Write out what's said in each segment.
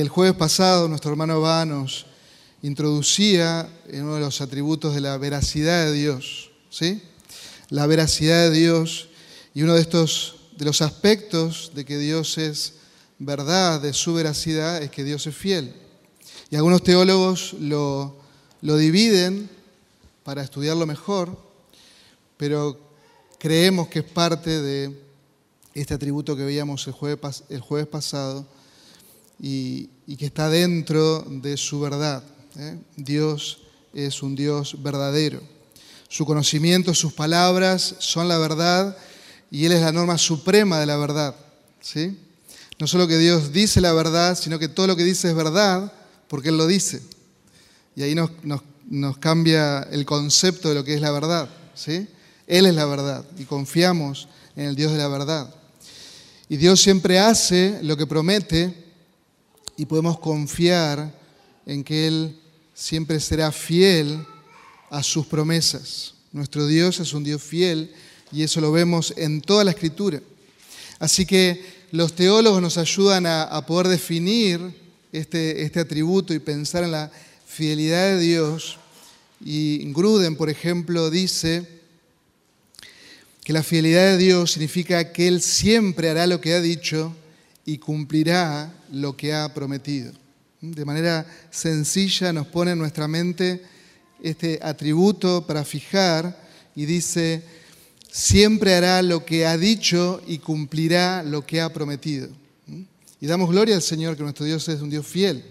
El jueves pasado nuestro hermano Va nos introducía en uno de los atributos de la veracidad de Dios, ¿sí? La veracidad de Dios y uno de estos de los aspectos de que Dios es verdad, de su veracidad, es que Dios es fiel. Y algunos teólogos lo, lo dividen para estudiarlo mejor, pero creemos que es parte de este atributo que veíamos el jueves, el jueves pasado y, que está dentro de su verdad. ¿eh? Dios es un Dios verdadero. Su conocimiento, sus palabras son la verdad y Él es la norma suprema de la verdad. ¿sí? No solo que Dios dice la verdad, sino que todo lo que dice es verdad porque Él lo dice. Y ahí nos, nos cambia el concepto de lo que es la verdad. ¿sí? Él es la verdad y confiamos en el Dios de la verdad. Y Dios siempre hace lo que promete y podemos confiar en que Él siempre será fiel a sus promesas. Nuestro Dios es un Dios fiel y eso lo vemos en toda la escritura. Así que los teólogos nos ayudan a, poder definir este, este atributo y pensar en la fidelidad de Dios. Y Gruden, por ejemplo, dice que la fidelidad de Dios significa que Él siempre hará lo que ha dicho y cumplirá lo que ha prometido. De manera sencilla nos pone en nuestra mente este atributo para fijar y dice, siempre hará lo que ha dicho y cumplirá lo que ha prometido. Y damos gloria al Señor que nuestro Dios es un Dios fiel.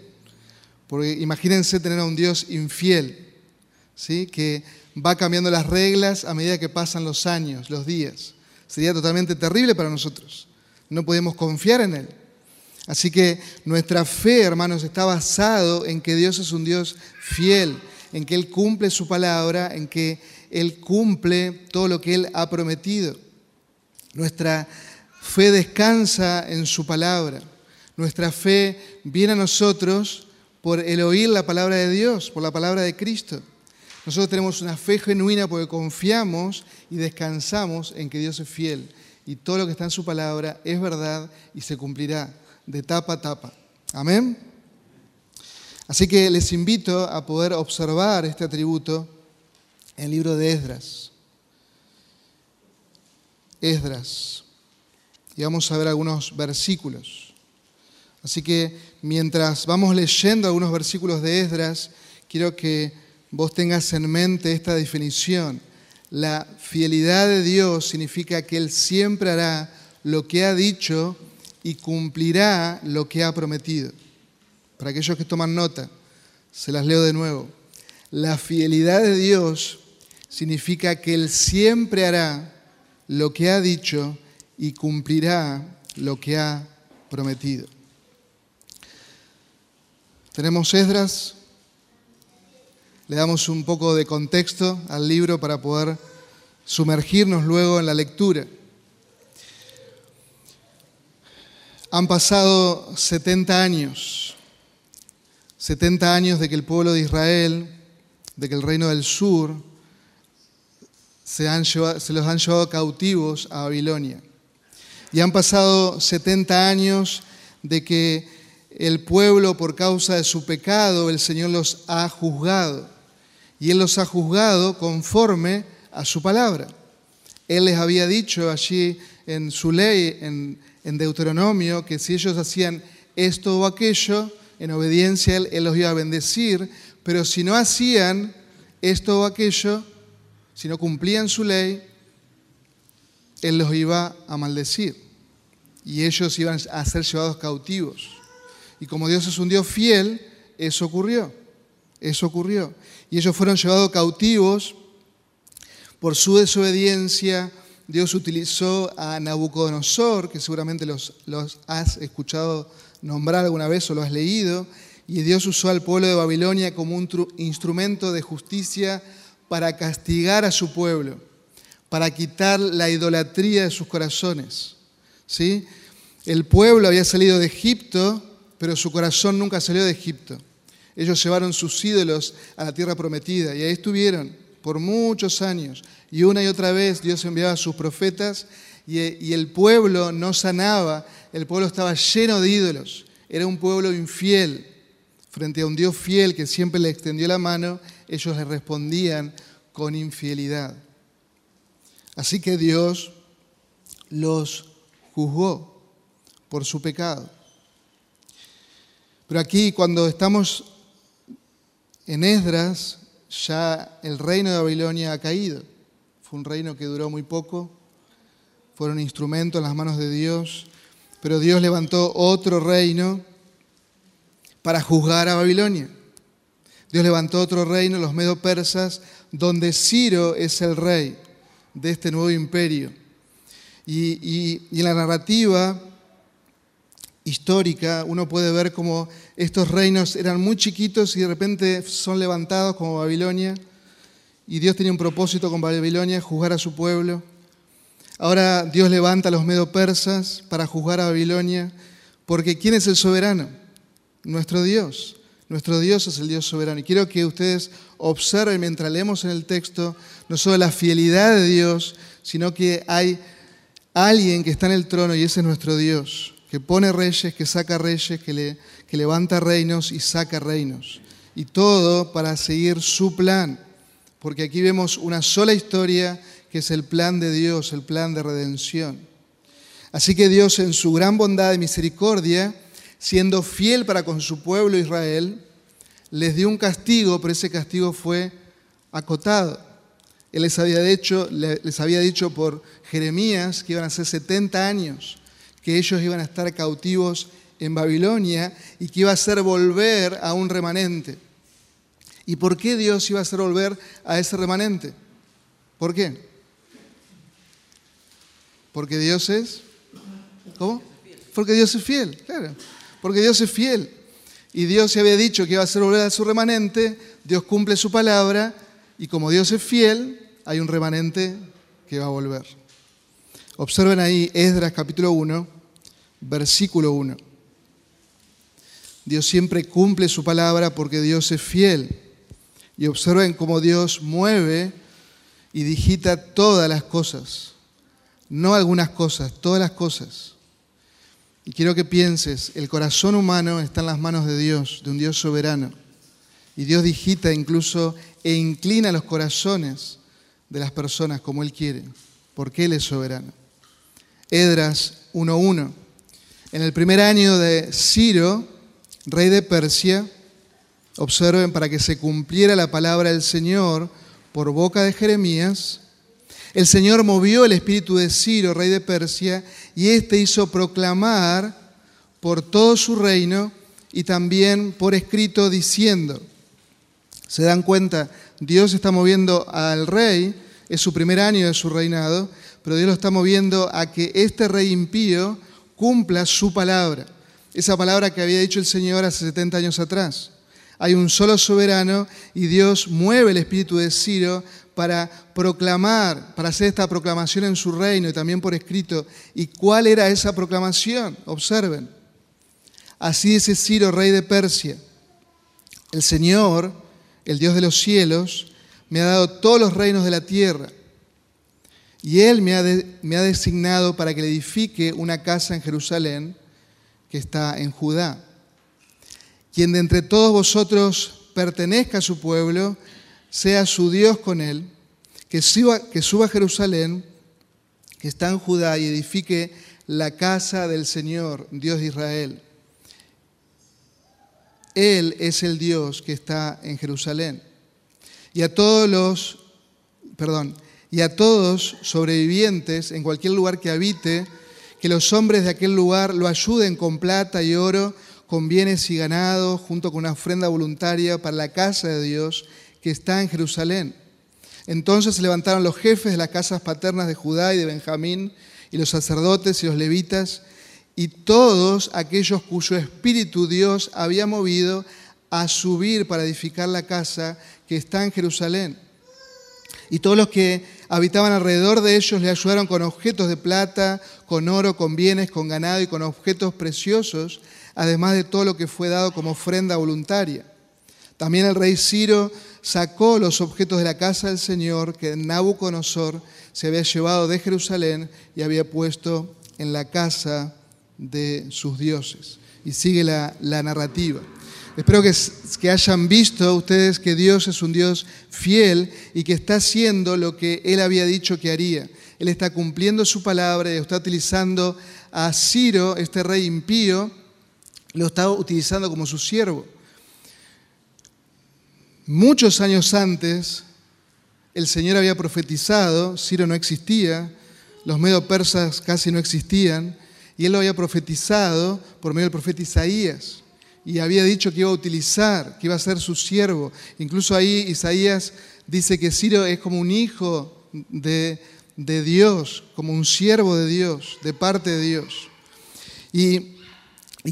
Porque imagínense tener a un Dios infiel, ¿sí? que va cambiando las reglas a medida que pasan los años, los días. Sería totalmente terrible para nosotros no podemos confiar en Él. Así que nuestra fe, hermanos, está basado en que Dios es un Dios fiel, en que Él cumple su palabra, en que Él cumple todo lo que Él ha prometido. Nuestra fe descansa en su palabra. Nuestra fe viene a nosotros por el oír la palabra de Dios, por la palabra de Cristo. Nosotros tenemos una fe genuina porque confiamos y descansamos en que Dios es fiel y todo lo que está en su palabra es verdad y se cumplirá de tapa a tapa. Amén. Así que les invito a poder observar este atributo en el libro de Esdras. Esdras. Y vamos a ver algunos versículos. Así que mientras vamos leyendo algunos versículos de Esdras, quiero que vos tengas en mente esta definición. La fidelidad de Dios significa que Él siempre hará lo que ha dicho y cumplirá lo que ha prometido. Para aquellos que toman nota, se las leo de nuevo. La fidelidad de Dios significa que Él siempre hará lo que ha dicho y cumplirá lo que ha prometido. Tenemos Esdras le damos un poco de contexto al libro para poder sumergirnos luego en la lectura. Han pasado 70 años, 70 años de que el pueblo de Israel, de que el reino del sur, se, los han llevado cautivos a Babilonia. Y han pasado 70 años de que el pueblo, por causa de su pecado, el Señor los ha juzgado y Él los ha juzgado conforme a su palabra. Él les había dicho allí en su ley, en, Deuteronomio, que si ellos hacían esto o aquello, en obediencia a él, él los iba a bendecir, pero si no hacían esto o aquello, si no cumplían su ley, Él los iba a maldecir y ellos iban a ser llevados cautivos. Y como Dios es un Dios fiel, eso ocurrió. Eso ocurrió. Y ellos fueron llevados cautivos por su desobediencia. Dios utilizó a Nabucodonosor, que seguramente los, has escuchado nombrar alguna vez o lo has leído, y Dios usó al pueblo de Babilonia como un instrumento de justicia para castigar a su pueblo, para quitar la idolatría de sus corazones. ¿Sí? El pueblo había salido de Egipto, pero su corazón nunca salió de Egipto. Ellos llevaron sus ídolos a la tierra prometida y ahí estuvieron por muchos años. Y una y otra vez Dios enviaba a sus profetas y, el pueblo no sanaba, el pueblo estaba lleno de ídolos. era un pueblo infiel. Frente a un Dios fiel que siempre le extendió la mano, ellos le respondían con infidelidad. Así que Dios los juzgó por su pecado. Pero aquí cuando estamos en Esdras, ya el reino de Babilonia ha caído. Fue un reino que duró muy poco, fueron instrumentos en las manos de Dios, pero Dios levantó otro reino para juzgar a Babilonia. Dios levantó otro reino, los medo-persas, donde Ciro es el rey de este nuevo imperio. Y, en la narrativa histórica uno puede ver cómo estos reinos eran muy chiquitos y de repente son levantados como Babilonia. Y Dios tenía un propósito con Babilonia, juzgar a su pueblo. Ahora Dios levanta a los medo-persas para juzgar a Babilonia, porque ¿quién es el soberano? Nuestro Dios. Nuestro Dios es el Dios soberano. Y quiero que ustedes observen mientras leemos en el texto no solo la fidelidad de Dios, sino que hay alguien que está en el trono y ese es nuestro Dios, que pone reyes, que saca reyes, que, le, que levanta reinos y saca reinos. Y todo para seguir su plan, porque aquí vemos una sola historia que es el plan de Dios, el plan de redención. Así que Dios en su gran bondad y misericordia, siendo fiel para con su pueblo Israel, les dio un castigo, pero ese castigo fue acotado. Él les había, dicho, les había dicho por Jeremías que iban a ser 70 años, que ellos iban a estar cautivos en Babilonia y que iba a hacer volver a un remanente. ¿Y por qué Dios iba a hacer volver a ese remanente? ¿Por qué? Porque Dios es... ¿Cómo? Porque Dios es fiel, claro. Porque Dios es fiel. Y Dios se había dicho que iba a hacer volver a su remanente, Dios cumple su palabra, y como Dios es fiel, hay un remanente que va a volver. Observen ahí Esdras capítulo 1, versículo 1. Dios siempre cumple su palabra porque Dios es fiel. Y observen cómo Dios mueve y digita todas las cosas no algunas cosas, todas las cosas. Y quiero que pienses, el corazón humano está en las manos de Dios, de un Dios soberano. Y Dios digita incluso e inclina los corazones de las personas como Él quiere, porque Él es soberano. Edras 1.1. En el primer año de Ciro, rey de Persia, observen para que se cumpliera la palabra del Señor por boca de Jeremías, el Señor movió el espíritu de Ciro, rey de Persia, y éste hizo proclamar por todo su reino y también por escrito diciendo, se dan cuenta, Dios está moviendo al rey, es su primer año de su reinado, pero Dios lo está moviendo a que este rey impío cumpla su palabra, esa palabra que había dicho el Señor hace 70 años atrás. Hay un solo soberano y Dios mueve el espíritu de Ciro para proclamar, para hacer esta proclamación en su reino y también por escrito. ¿Y cuál era esa proclamación? Observen. Así dice Ciro, rey de Persia. El Señor, el Dios de los cielos, me ha dado todos los reinos de la tierra. Y Él me ha, designado para que le edifique una casa en Jerusalén que está en Judá. Quien de entre todos vosotros pertenezca a su pueblo, sea su Dios con él, que suba, que suba a Jerusalén, que está en Judá, y edifique la casa del Señor, Dios de Israel. Él es el Dios que está en Jerusalén. Y a todos los, perdón, y a todos sobrevivientes en cualquier lugar que habite, que los hombres de aquel lugar lo ayuden con plata y oro, con bienes y ganado, junto con una ofrenda voluntaria para la casa de Dios que está en Jerusalén. Entonces se levantaron los jefes de las casas paternas de Judá y de Benjamín, y los sacerdotes y los levitas, y todos aquellos cuyo espíritu Dios había movido a subir para edificar la casa que está en Jerusalén. Y todos los que habitaban alrededor de ellos le ayudaron con objetos de plata, con oro, con bienes, con ganado y con objetos preciosos, además de todo lo que fue dado como ofrenda voluntaria. También el rey Ciro sacó los objetos de la casa del Señor que Nabucodonosor se había llevado de Jerusalén y había puesto en la casa de sus dioses. y sigue la, narrativa. Espero que, hayan visto ustedes que Dios es un Dios fiel y que está haciendo lo que Él había dicho que haría. Él está cumpliendo su palabra y está utilizando a Ciro, este rey impío, lo está utilizando como su siervo. Muchos años antes, el Señor había profetizado, Ciro no existía, los medo persas casi no existían, y él lo había profetizado por medio del profeta Isaías. Y había dicho que iba a utilizar, que iba a ser su siervo. Incluso ahí Isaías dice que Ciro es como un hijo de, Dios, como un siervo de Dios, de parte de Dios. Y,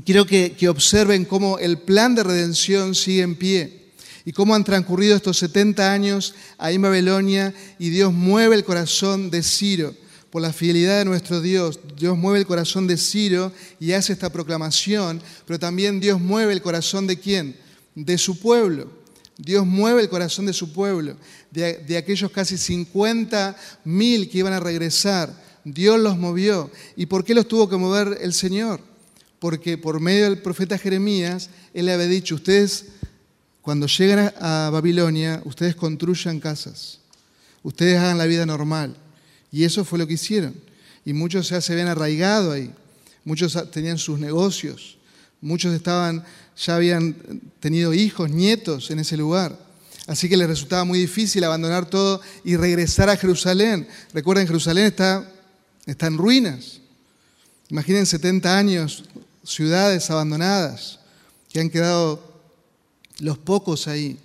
quiero que, que observen cómo el plan de redención sigue en pie y cómo han transcurrido estos 70 años ahí en Babilonia y Dios mueve el corazón de Ciro por la fidelidad de nuestro Dios. Dios mueve el corazón de Ciro y hace esta proclamación, pero también Dios mueve el corazón de quién? De su pueblo. Dios mueve el corazón de su pueblo, de, aquellos casi 50 mil que iban a regresar. Dios los movió. ¿Y por qué los tuvo que mover el Señor? Porque por medio del profeta Jeremías, él le había dicho, ustedes cuando llegan a Babilonia, ustedes construyan casas, ustedes hagan la vida normal. Y eso fue lo que hicieron. Y muchos ya se habían arraigado ahí. Muchos tenían sus negocios. Muchos estaban, ya habían tenido hijos, nietos en ese lugar. Así que les resultaba muy difícil abandonar todo y regresar a Jerusalén. Recuerden, Jerusalén está, en ruinas. Imaginen 70 años, ciudades abandonadas, que han quedado los pocos ahí.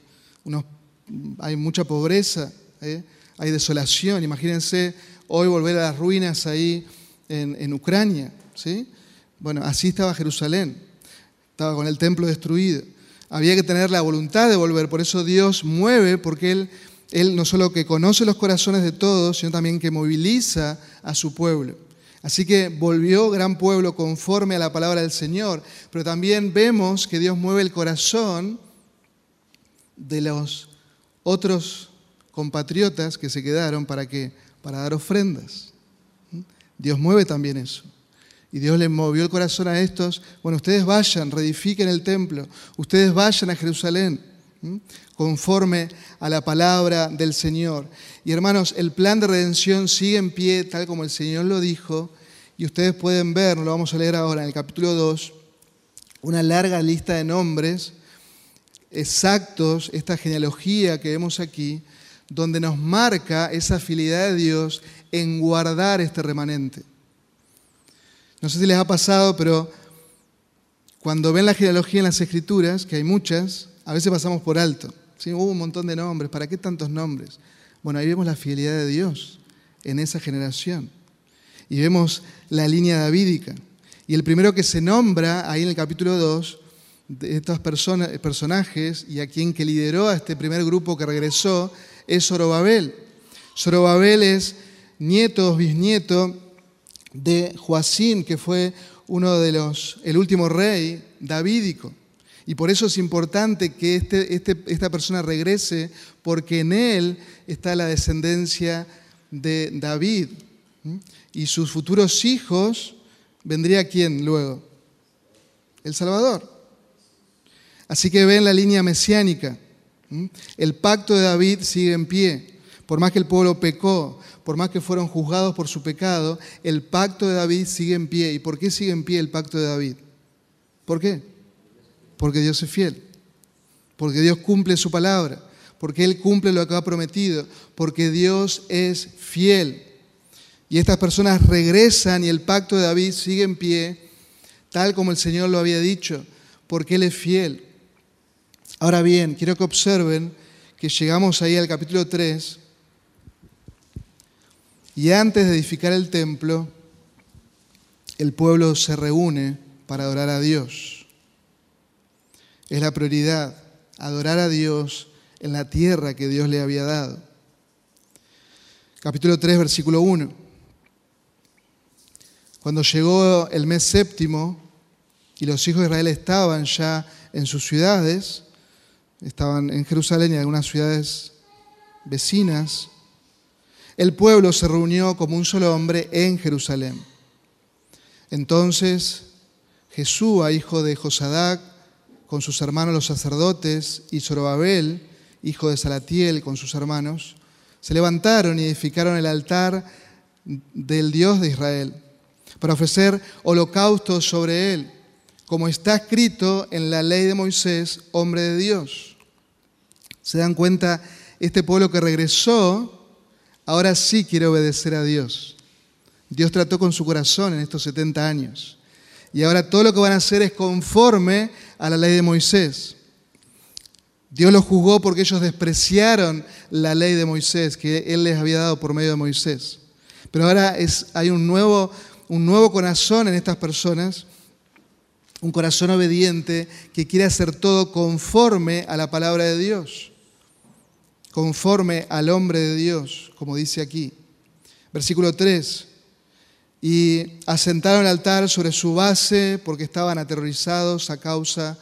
hay mucha pobreza, ¿eh? hay desolación. Imagínense hoy volver a las ruinas ahí en, Ucrania. ¿sí? Bueno, así estaba Jerusalén, estaba con el templo destruido. Había que tener la voluntad de volver, por eso Dios mueve, porque Él, Él no solo que conoce los corazones de todos, sino también que moviliza a su pueblo. Así que volvió gran pueblo conforme a la palabra del Señor, pero también vemos que Dios mueve el corazón de los otros compatriotas que se quedaron para que para dar ofrendas. Dios mueve también eso. Y Dios le movió el corazón a estos. Bueno, ustedes vayan, reedifiquen el templo. Ustedes vayan a Jerusalén conforme a la palabra del Señor. Y hermanos, el plan de redención sigue en pie tal como el Señor lo dijo. Y ustedes pueden ver, lo vamos a leer ahora en el capítulo 2, una larga lista de nombres exactos, esta genealogía que vemos aquí, donde nos marca esa fidelidad de Dios en guardar este remanente. No sé si les ha pasado, pero cuando ven la genealogía en las escrituras, que hay muchas, a veces pasamos por alto. Hubo un montón de nombres, ¿para qué tantos nombres? Bueno, ahí vemos la fidelidad de Dios en esa generación. Y vemos la línea davídica. Y el primero que se nombra ahí en el capítulo 2 de estos personajes y a quien que lideró a este primer grupo que regresó es Zorobabel. Zorobabel es nieto, bisnieto de Joacín, que fue uno de los, el último rey davídico. Y por eso es importante que este, este, esta persona regrese, porque en él está la descendencia de David. Y sus futuros hijos, ¿vendría quién luego? El Salvador. Así que ven la línea mesiánica. El pacto de David sigue en pie. Por más que el pueblo pecó, por más que fueron juzgados por su pecado, el pacto de David sigue en pie. ¿Y por qué sigue en pie el pacto de David? ¿Por qué? Porque Dios es fiel. Porque Dios cumple su palabra. Porque Él cumple lo que ha prometido. Porque Dios es fiel. Y estas personas regresan y el pacto de David sigue en pie, tal como el Señor lo había dicho, porque Él es fiel. Ahora bien, quiero que observen que llegamos ahí al capítulo 3 y antes de edificar el templo, el pueblo se reúne para adorar a Dios. Es la prioridad, adorar a Dios en la tierra que Dios le había dado. Capítulo 3, versículo 1. Cuando llegó el mes séptimo y los hijos de Israel estaban ya en sus ciudades, estaban en Jerusalén y en algunas ciudades vecinas, el pueblo se reunió como un solo hombre en Jerusalén. Entonces Jesúa, hijo de Josadac, con sus hermanos los sacerdotes, y Zorobabel, hijo de Salatiel, con sus hermanos, se levantaron y edificaron el altar del Dios de Israel para ofrecer holocaustos sobre él, como está escrito en la ley de Moisés, hombre de Dios. ¿Se dan cuenta? Este pueblo que regresó, ahora sí quiere obedecer a Dios. Dios trató con su corazón en estos 70 años. Y ahora todo lo que van a hacer es conforme a la ley de Moisés. Dios los juzgó porque ellos despreciaron la ley de Moisés que Él les había dado por medio de Moisés. Pero ahora es, hay un nuevo, un nuevo corazón en estas personas, un corazón obediente que quiere hacer todo conforme a la palabra de Dios, conforme al hombre de Dios, como dice aquí. Versículo 3 y asentaron el altar sobre su base porque estaban aterrorizados a causa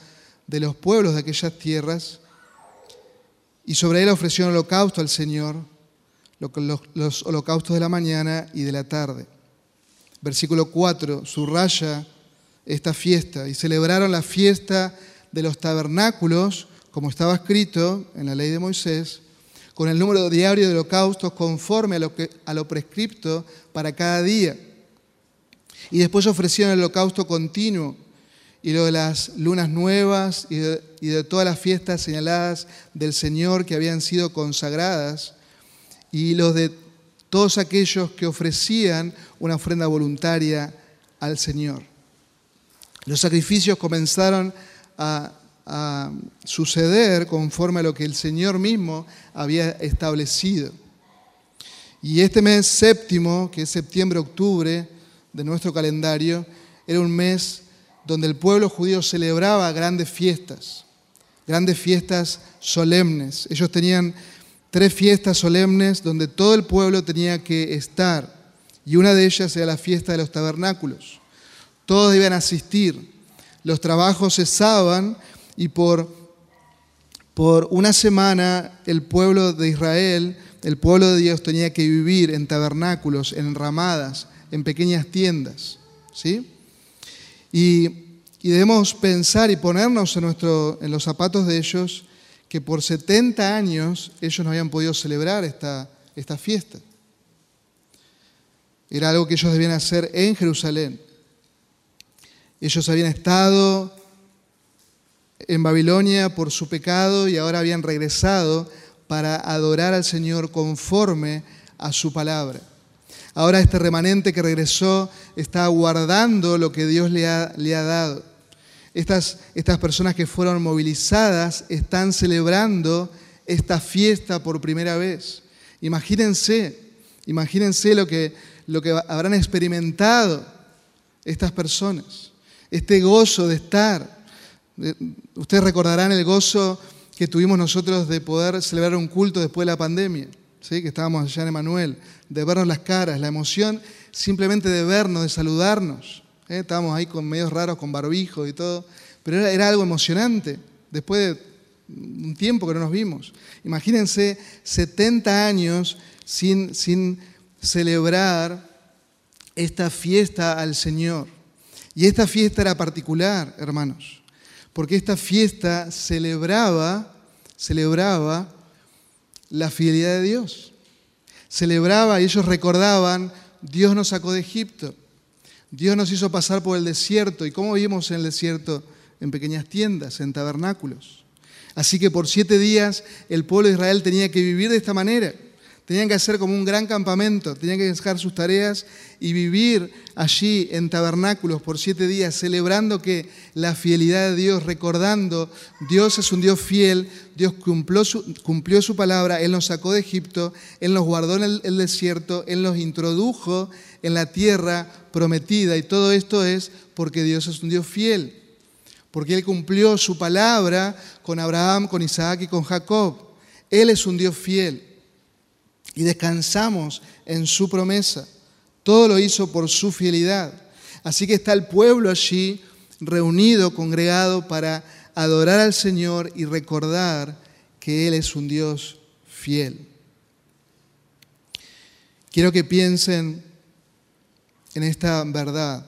de los pueblos de aquellas tierras. Y sobre él ofrecieron holocausto al Señor, los holocaustos de la mañana y de la tarde. Versículo 4, subraya esta fiesta. Y celebraron la fiesta de los tabernáculos, como estaba escrito en la ley de Moisés, con el número diario de holocaustos conforme a lo, que, a lo prescripto para cada día y después ofrecieron el holocausto continuo y lo de las lunas nuevas y de, todas las fiestas señaladas del Señor que habían sido consagradas y los de todos aquellos que ofrecían una ofrenda voluntaria al Señor. Los sacrificios comenzaron a, suceder conforme a lo que el Señor mismo había establecido. Y este mes séptimo, que es septiembre-octubre, de nuestro calendario, era un mes donde el pueblo judío celebraba grandes fiestas, grandes fiestas solemnes. Ellos tenían tres fiestas solemnes donde todo el pueblo tenía que estar, y una de ellas era la fiesta de los tabernáculos. Todos debían asistir, los trabajos cesaban y por, por una semana el pueblo de Israel, el pueblo de Dios tenía que vivir en tabernáculos, en ramadas, en pequeñas tiendas. ¿sí? Y, debemos pensar y ponernos en, nuestro, en los zapatos de ellos que por 70 años ellos no habían podido celebrar esta, esta fiesta. Era algo que ellos debían hacer en Jerusalén. Ellos habían estado en Babilonia por su pecado y ahora habían regresado para adorar al Señor conforme a su palabra. Ahora este remanente que regresó está guardando lo que Dios le ha, le ha dado. Estas, estas personas que fueron movilizadas están celebrando esta fiesta por primera vez. Imagínense, imagínense lo que, lo que habrán experimentado estas personas, este gozo de estar. Ustedes recordarán el gozo que tuvimos nosotros de poder celebrar un culto después de la pandemia que estábamos allá en Emanuel, de vernos las caras, la emoción simplemente de vernos, de saludarnos. ¿eh? Estábamos ahí con medios raros, con barbijo y todo, pero era, algo emocionante, después de un tiempo que no nos vimos. Imagínense 70 años sin, sin celebrar esta fiesta al Señor. Y esta fiesta era particular, hermanos, porque esta fiesta celebraba, celebraba la fidelidad de Dios. Celebraba y ellos recordaban, Dios nos sacó de Egipto, Dios nos hizo pasar por el desierto. ¿Y cómo vivimos en el desierto? En pequeñas tiendas, en tabernáculos. Así que por siete días el pueblo de Israel tenía que vivir de esta manera. Tenían que hacer como un gran campamento, tenían que dejar sus tareas y vivir allí en tabernáculos por siete días, celebrando que la fidelidad de Dios, recordando, Dios es un Dios fiel, Dios cumplió su, cumplió su palabra, Él nos sacó de Egipto, Él nos guardó en el, el desierto, Él nos introdujo en la tierra prometida y todo esto es porque Dios es un Dios fiel, porque Él cumplió su palabra con Abraham, con Isaac y con Jacob. Él es un Dios fiel y descansamos en su promesa. Todo lo hizo por su fidelidad. Así que está el pueblo allí reunido, congregado para adorar al Señor y recordar que Él es un Dios fiel. Quiero que piensen en esta verdad.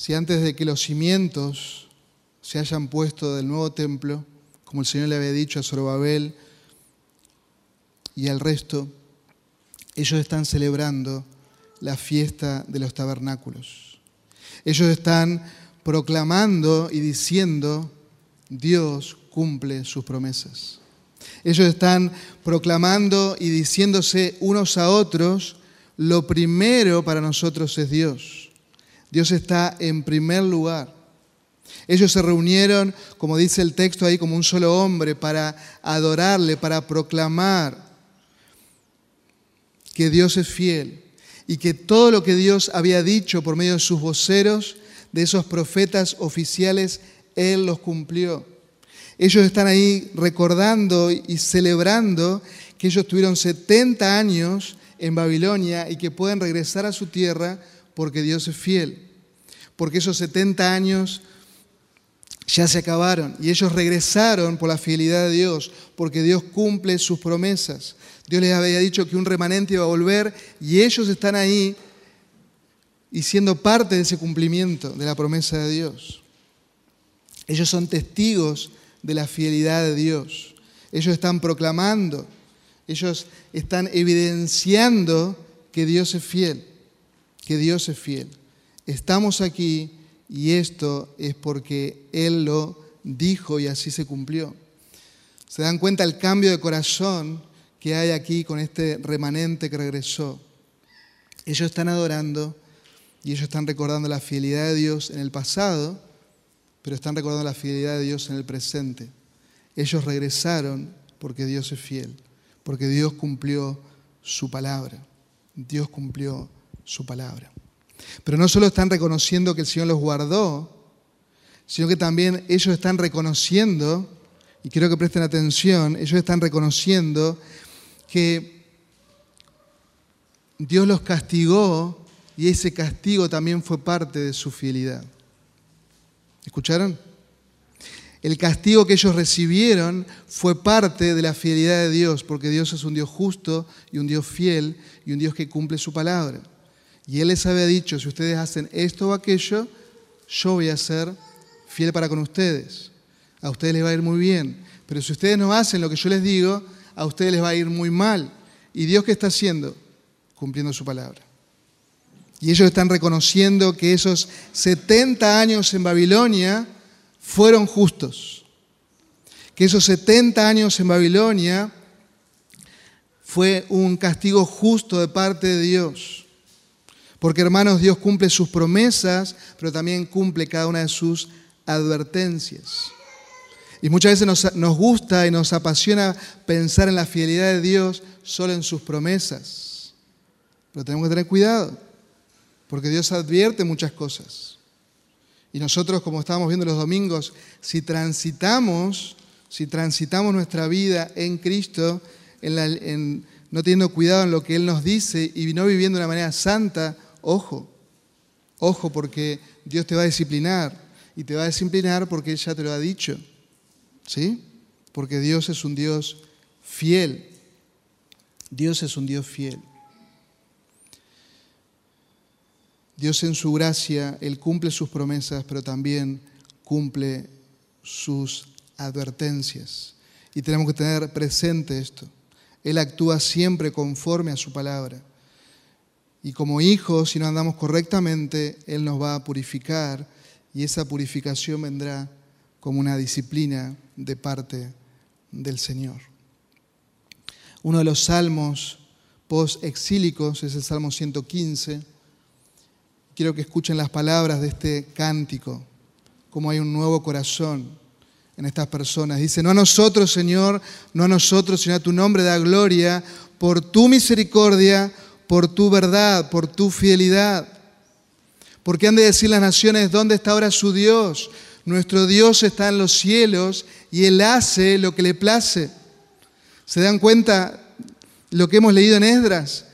si antes de que los cimientos se hayan puesto del nuevo templo, como el Señor le había dicho a Zorobabel y al resto, ellos están celebrando la fiesta de los tabernáculos. Ellos están proclamando y diciendo, Dios cumple sus promesas. Ellos están proclamando y diciéndose unos a otros, lo primero para nosotros es Dios. Dios está en primer lugar. Ellos se reunieron, como dice el texto ahí, como un solo hombre para adorarle, para proclamar que Dios es fiel y que todo lo que Dios había dicho por medio de sus voceros, de esos profetas oficiales, Él los cumplió. Ellos están ahí recordando y celebrando que ellos tuvieron 70 años en Babilonia y que pueden regresar a su tierra porque Dios es fiel. Porque esos 70 años ya se acabaron y ellos regresaron por la fidelidad de Dios, porque Dios cumple sus promesas. Dios les había dicho que un remanente iba a volver y ellos están ahí y siendo parte de ese cumplimiento de la promesa de Dios. Ellos son testigos de la fidelidad de Dios. Ellos están proclamando, ellos están evidenciando que Dios es fiel, que Dios es fiel. Estamos aquí y esto es porque Él lo dijo y así se cumplió. ¿Se dan cuenta el cambio de corazón que hay aquí con este remanente que regresó? Ellos están adorando y ellos están recordando la fidelidad de Dios en el pasado pero están recordando la fidelidad de Dios en el presente. Ellos regresaron porque Dios es fiel, porque Dios cumplió su palabra. Dios cumplió su palabra. Pero no solo están reconociendo que el Señor los guardó, sino que también ellos están reconociendo, y quiero que presten atención, ellos están reconociendo que Dios los castigó y ese castigo también fue parte de su fidelidad. ¿Escucharon? El castigo que ellos recibieron fue parte de la fidelidad de Dios, porque Dios es un Dios justo y un Dios fiel y un Dios que cumple su palabra. Y Él les había dicho, si ustedes hacen esto o aquello, yo voy a ser fiel para con ustedes. A ustedes les va a ir muy bien. Pero si ustedes no hacen lo que yo les digo, a ustedes les va a ir muy mal. ¿Y Dios qué está haciendo? Cumpliendo su palabra. Y ellos están reconociendo que esos 70 años en Babilonia fueron justos. Que esos 70 años en Babilonia fue un castigo justo de parte de Dios. Porque hermanos, Dios cumple sus promesas, pero también cumple cada una de sus advertencias. Y muchas veces nos, nos, gusta y nos apasiona pensar en la fidelidad de Dios solo en sus promesas. Pero tenemos que tener cuidado porque Dios advierte muchas cosas. Y nosotros, como estábamos viendo los domingos, si transitamos, si transitamos nuestra vida en Cristo, no teniendo cuidado en lo que Él nos dice y no viviendo de una manera santa, ojo, ojo, porque Dios te va a disciplinar. Y te va a disciplinar porque Él ya te lo ha dicho. ¿Sí? Porque Dios es un Dios fiel. Dios es un Dios fiel. Dios en su gracia, Él cumple sus promesas, pero también cumple sus advertencias. Y tenemos que tener presente esto. Él actúa siempre conforme a su palabra. Y como hijos, si no andamos correctamente, Él nos va a purificar y esa purificación vendrá como una disciplina de parte del Señor. Uno de los salmos post-exílicos es el Salmo 115 quiero que escuchen las palabras de este cántico, como hay un nuevo corazón en estas personas. Dice, no a nosotros, Señor, no a nosotros, sino a tu nombre da gloria por tu misericordia, por tu verdad, por tu fidelidad. Porque han de decir las naciones, ¿dónde está ahora su Dios? Nuestro Dios está en los cielos y Él hace lo que le place. ¿Se dan cuenta lo que hemos leído en Esdras?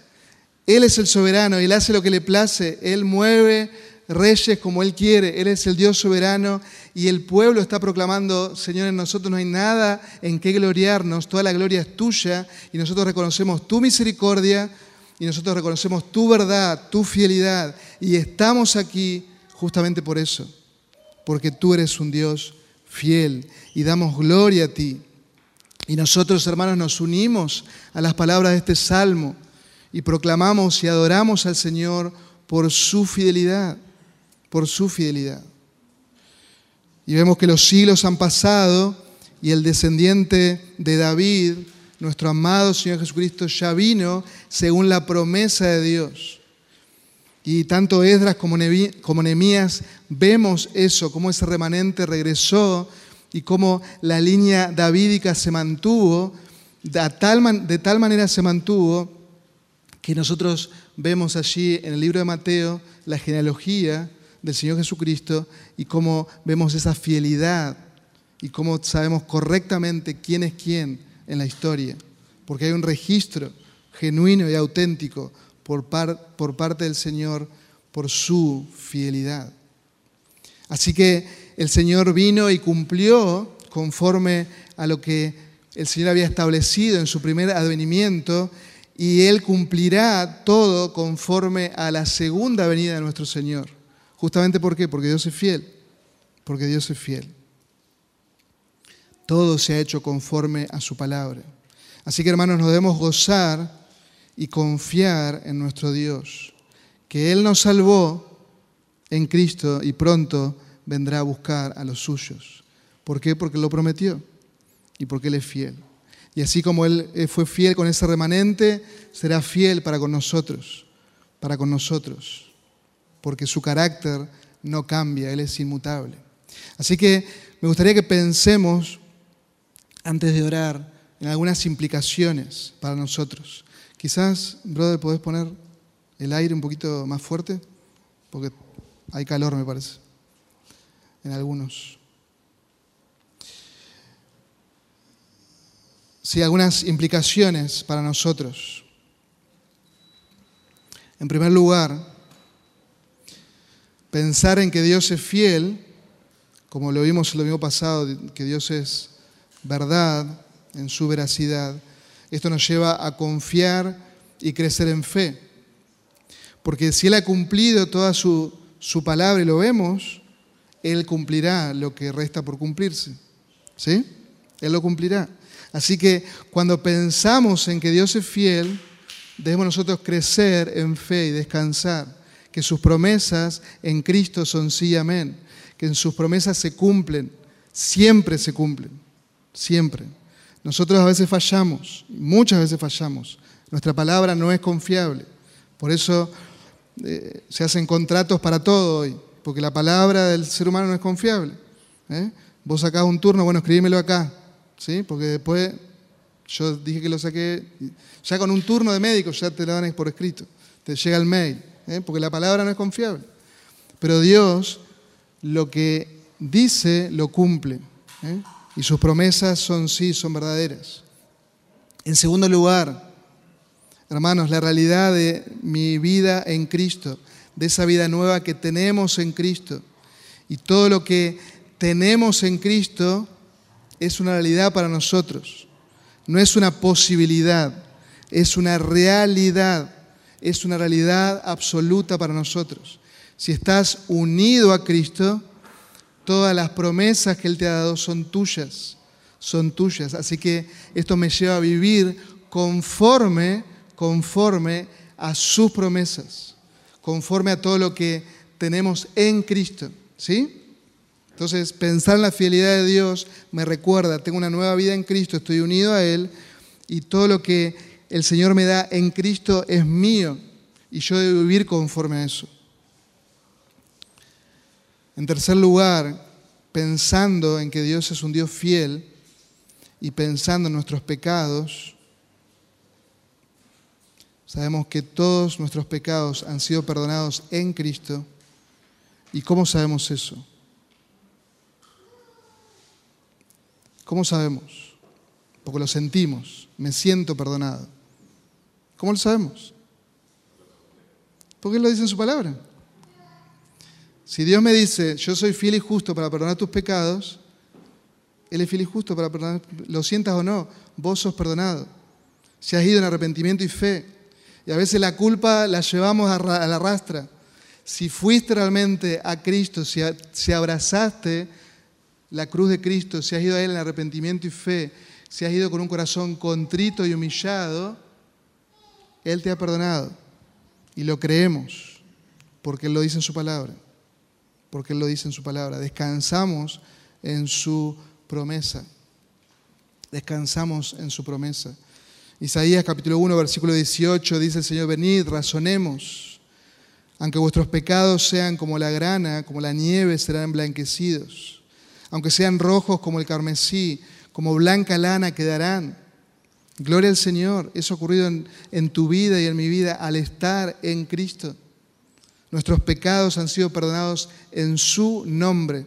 Él es el soberano, Él hace lo que le place, Él mueve reyes como Él quiere, Él es el Dios soberano y el pueblo está proclamando, Señor, en nosotros no hay nada en qué gloriarnos, toda la gloria es tuya y nosotros reconocemos tu misericordia y nosotros reconocemos tu verdad, tu fidelidad. Y estamos aquí justamente por eso, porque tú eres un Dios fiel y damos gloria a ti. Y nosotros, hermanos, nos unimos a las palabras de este salmo y proclamamos y adoramos al Señor por su fidelidad, por su fidelidad. Y vemos que los siglos han pasado y el descendiente de David, nuestro amado Señor Jesucristo, ya vino según la promesa de Dios. Y tanto Esdras como Nehemías vemos eso, cómo ese remanente regresó y cómo la línea davídica se mantuvo, de tal, de tal manera se mantuvo que nosotros vemos allí en el libro de Mateo la genealogía del Señor Jesucristo y cómo vemos esa fidelidad y cómo sabemos correctamente quién es quién en la historia, porque hay un registro genuino y auténtico por, por parte del Señor por su fidelidad. Así que el Señor vino y cumplió conforme a lo que el Señor había establecido en su primer advenimiento y Él cumplirá todo conforme a la segunda venida de nuestro Señor. Justamente ¿por qué? Porque Dios es fiel. Porque Dios es fiel. Todo se ha hecho conforme a su palabra. Así que hermanos, nos debemos gozar y confiar en nuestro Dios, que Él nos salvó en Cristo y pronto vendrá a buscar a los suyos. ¿Por qué? Porque lo prometió y porque Él es fiel. Y así como Él fue fiel con ese remanente, será fiel para con nosotros, para con nosotros, porque su carácter no cambia, Él es inmutable. Así que me gustaría que pensemos antes de orar en algunas implicaciones para nosotros. Quizás, brother, podés poner el aire un poquito más fuerte, porque hay calor, me parece, en algunos. Sí, algunas implicaciones para nosotros. En primer lugar, pensar en que Dios es fiel, como lo vimos el domingo pasado, que Dios es verdad, en su veracidad. Esto nos lleva a confiar y crecer en fe. Porque si Él ha cumplido toda su, su palabra y lo vemos, Él cumplirá lo que resta por cumplirse. ¿Sí? Él lo cumplirá. Así que cuando pensamos en que Dios es fiel, debemos nosotros crecer en fe y descansar, que sus promesas en Cristo son sí y amén, que en sus promesas se cumplen, siempre se cumplen siempre. Nosotros a veces fallamos, muchas veces fallamos. Nuestra palabra no es confiable. Por eso eh, se hacen contratos para todo hoy, porque la palabra del ser humano no es confiable. ¿eh? Vos sacás un turno, bueno, escribímelo acá, ¿sí? porque después yo dije que lo saqué, ya con un turno de médico ya te lo dan por escrito, te llega el mail, ¿eh? porque la palabra no es confiable. Pero Dios lo que dice lo cumple y sus promesas son sí, son verdaderas. En segundo lugar, hermanos, la realidad de mi vida en Cristo, de esa vida nueva que tenemos en Cristo y todo lo que tenemos en Cristo es una realidad para nosotros. No es una posibilidad, es una realidad, es una realidad absoluta para nosotros. Si estás unido a Cristo, Todas las promesas que Él te ha dado son tuyas, son tuyas. Así que esto me lleva a vivir conforme, conforme a sus promesas, conforme a todo lo que tenemos en Cristo. ¿Sí? Entonces, pensar en la fidelidad de Dios me recuerda, tengo una nueva vida en Cristo, estoy unido a Él y todo lo que el Señor me da en Cristo es mío y yo debo vivir conforme a eso. En tercer lugar, pensando en que Dios es un Dios fiel y pensando en nuestros pecados, sabemos que todos nuestros pecados han sido perdonados en Cristo. ¿Y cómo sabemos eso? ¿Cómo sabemos? Porque lo sentimos, me siento perdonado. ¿Cómo lo sabemos? Porque lo dice en su palabra. Si Dios me dice, yo soy fiel y justo para perdonar tus pecados, Él es fiel y justo para perdonar, lo sientas o no, vos sos perdonado. Si has ido en arrepentimiento y fe. Y a veces la culpa la llevamos a la rastra. si fuiste realmente a Cristo, si, si abrazaste la cruz de Cristo, si has ido a Él en arrepentimiento y fe, si has ido con un corazón contrito y humillado, Él te ha perdonado. Y lo creemos, porque Él lo dice en su palabra. Porque Él lo dice en su palabra. Descansamos en su promesa. Descansamos en su promesa. Isaías capítulo 1, versículo 18 dice el Señor, venid, razonemos. Aunque vuestros pecados sean como la grana, como la nieve, serán emblanquecidos. Aunque sean rojos como el carmesí, como blanca lana quedarán. Gloria al Señor. Eso ha ocurrido en, tu vida y en mi vida al estar en Cristo. Nuestros pecados han sido perdonados en su nombre.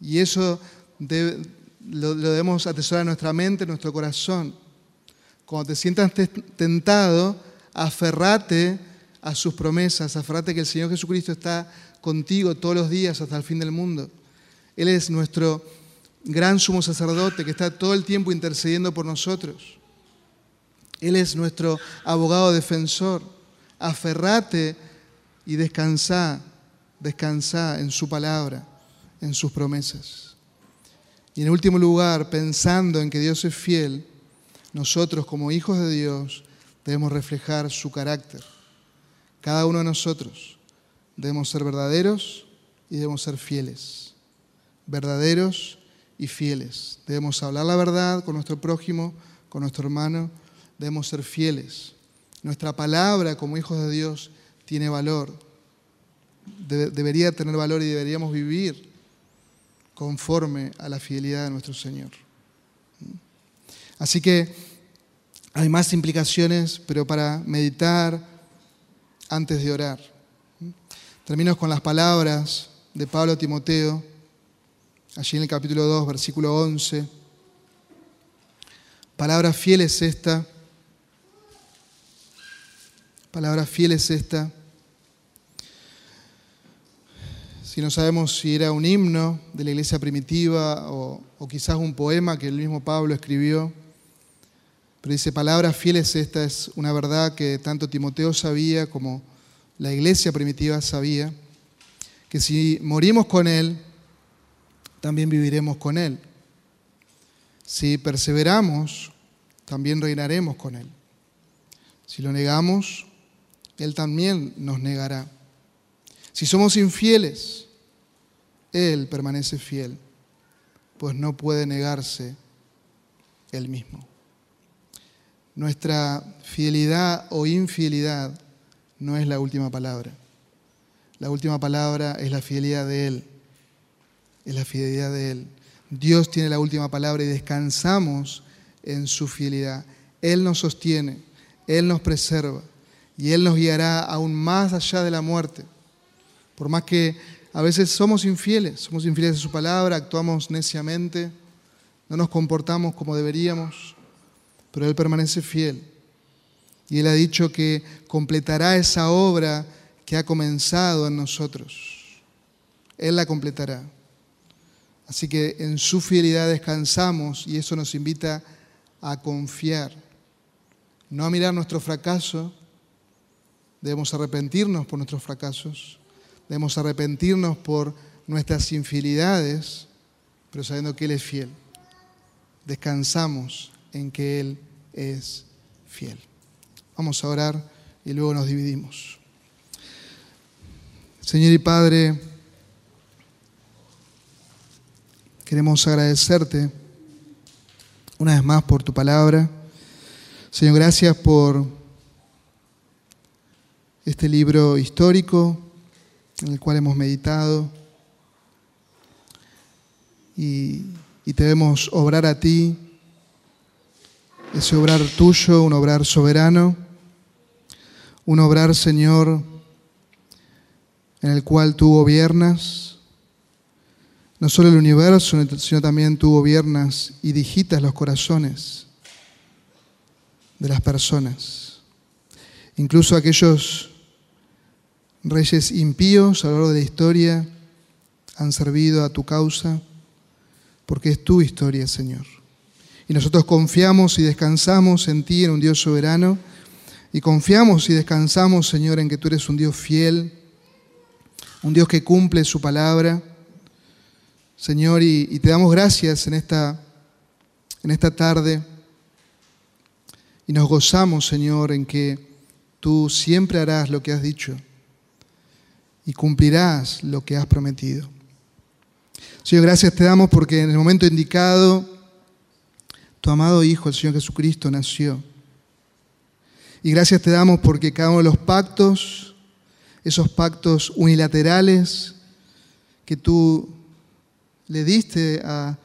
Y eso lo, lo debemos atesorar en nuestra mente, en nuestro corazón. Cuando te sientas tentado, aferrate a sus promesas, aferrate que el Señor Jesucristo está contigo todos los días hasta el fin del mundo. Él es nuestro gran sumo sacerdote que está todo el tiempo intercediendo por nosotros. Él es nuestro abogado defensor. Aferrate y descansa, descansa en su palabra, en sus promesas. Y en último lugar, pensando en que Dios es fiel, nosotros como hijos de Dios debemos reflejar su carácter. Cada uno de nosotros debemos ser verdaderos y debemos ser fieles. Verdaderos y fieles. Debemos hablar la verdad con nuestro prójimo, con nuestro hermano. Debemos ser fieles. Nuestra palabra como hijos de Dios tiene valor. debería tener valor y deberíamos vivir conforme a la fidelidad de nuestro Señor. Así que hay más implicaciones, pero para meditar antes de orar. Termino con las palabras de Pablo a Timoteo, allí en el capítulo 2, versículo 11. Palabra fiel es esta. Palabra fiel es esta. Si no sabemos si era un himno de la iglesia primitiva o, quizás un poema que el mismo Pablo escribió, pero dice, palabras fieles, esta es una verdad que tanto Timoteo sabía como la iglesia primitiva sabía, que si morimos con Él, también viviremos con Él. Si perseveramos, también reinaremos con Él. Si lo negamos, Él también nos negará. Si somos infieles, Él permanece fiel, pues no puede negarse Él mismo. Nuestra fidelidad o infidelidad no es la última palabra. La última palabra es la fidelidad de Él. Es la fidelidad de Él. Dios tiene la última palabra y descansamos en su fidelidad. Él nos sostiene, Él nos preserva y Él nos guiará aún más allá de la muerte. Por más que a veces somos infieles, somos infieles a su palabra, actuamos neciamente, no nos comportamos como deberíamos, pero Él permanece fiel. Y Él ha dicho que completará esa obra que ha comenzado en nosotros. Él la completará. Así que en su fidelidad descansamos y eso nos invita a confiar. No a mirar nuestro fracaso. Debemos arrepentirnos por nuestros fracasos. Debemos arrepentirnos por nuestras infidelidades, pero sabiendo que Él es fiel. Descansamos en que Él es fiel. Vamos a orar y luego nos dividimos. Señor y Padre, queremos agradecerte una vez más por tu palabra. Señor, gracias por este libro histórico en el cual hemos meditado y, y te vemos obrar a ti ese obrar tuyo, un obrar soberano, un obrar, Señor, en el cual tú gobiernas, no solo el universo, sino también tú gobiernas y digitas los corazones de las personas. Incluso aquellos reyes impíos a lo largo de la historia han servido a tu causa, porque es tu historia, Señor. Y nosotros confiamos y descansamos en ti, en un Dios soberano. Y confiamos y descansamos, Señor, en que tú eres un Dios fiel, un Dios que cumple su palabra. Señor, y, te damos gracias en esta, en esta tarde. Y nos gozamos, Señor, en que tú siempre harás lo que has dicho y cumplirás lo que has prometido. Señor, gracias te damos porque en el momento indicado tu amado Hijo, el Señor Jesucristo, nació. Y gracias te damos porque cada uno de los pactos, esos pactos unilaterales que tú le diste a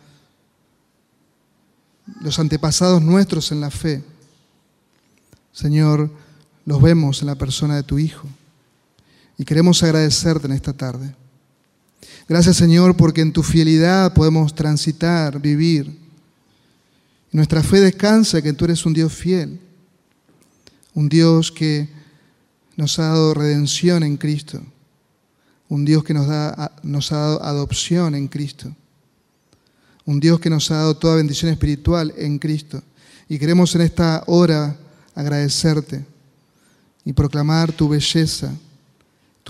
los antepasados nuestros en la fe, Señor, los vemos en la persona de tu Hijo. Y queremos agradecerte en esta tarde. Gracias Señor porque en tu fidelidad podemos transitar, vivir. nuestra fe descansa que tú eres un Dios fiel, un Dios que nos ha dado redención en Cristo, un Dios que nos, da, nos ha dado adopción en Cristo, un Dios que nos ha dado toda bendición espiritual en Cristo. Y queremos en esta hora agradecerte y proclamar tu belleza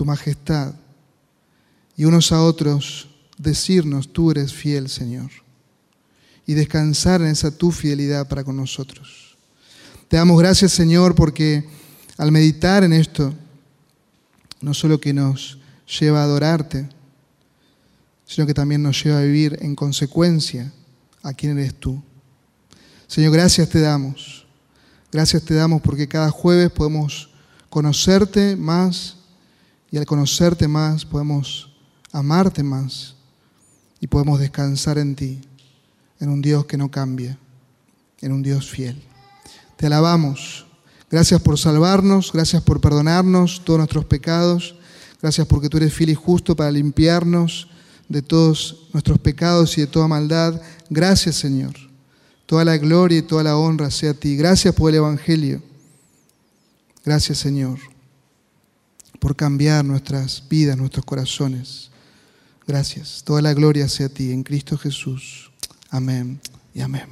tu majestad y unos a otros decirnos, tú eres fiel, Señor, y descansar en esa tu fidelidad para con nosotros. Te damos gracias, Señor, porque al meditar en esto, no solo que nos lleva a adorarte, sino que también nos lleva a vivir en consecuencia a quién eres tú. Señor, gracias te damos. Gracias te damos porque cada jueves podemos conocerte más y al conocerte más podemos amarte más y podemos descansar en ti, en un Dios que no cambia, en un Dios fiel. Te alabamos. Gracias por salvarnos, gracias por perdonarnos todos nuestros pecados, gracias porque tú eres fiel y justo para limpiarnos de todos nuestros pecados y de toda maldad. Gracias Señor. Toda la gloria y toda la honra sea a ti. Gracias por el Evangelio. Gracias Señor por cambiar nuestras vidas, nuestros corazones. Gracias. Toda la gloria sea a ti en Cristo Jesús. Amén y amén.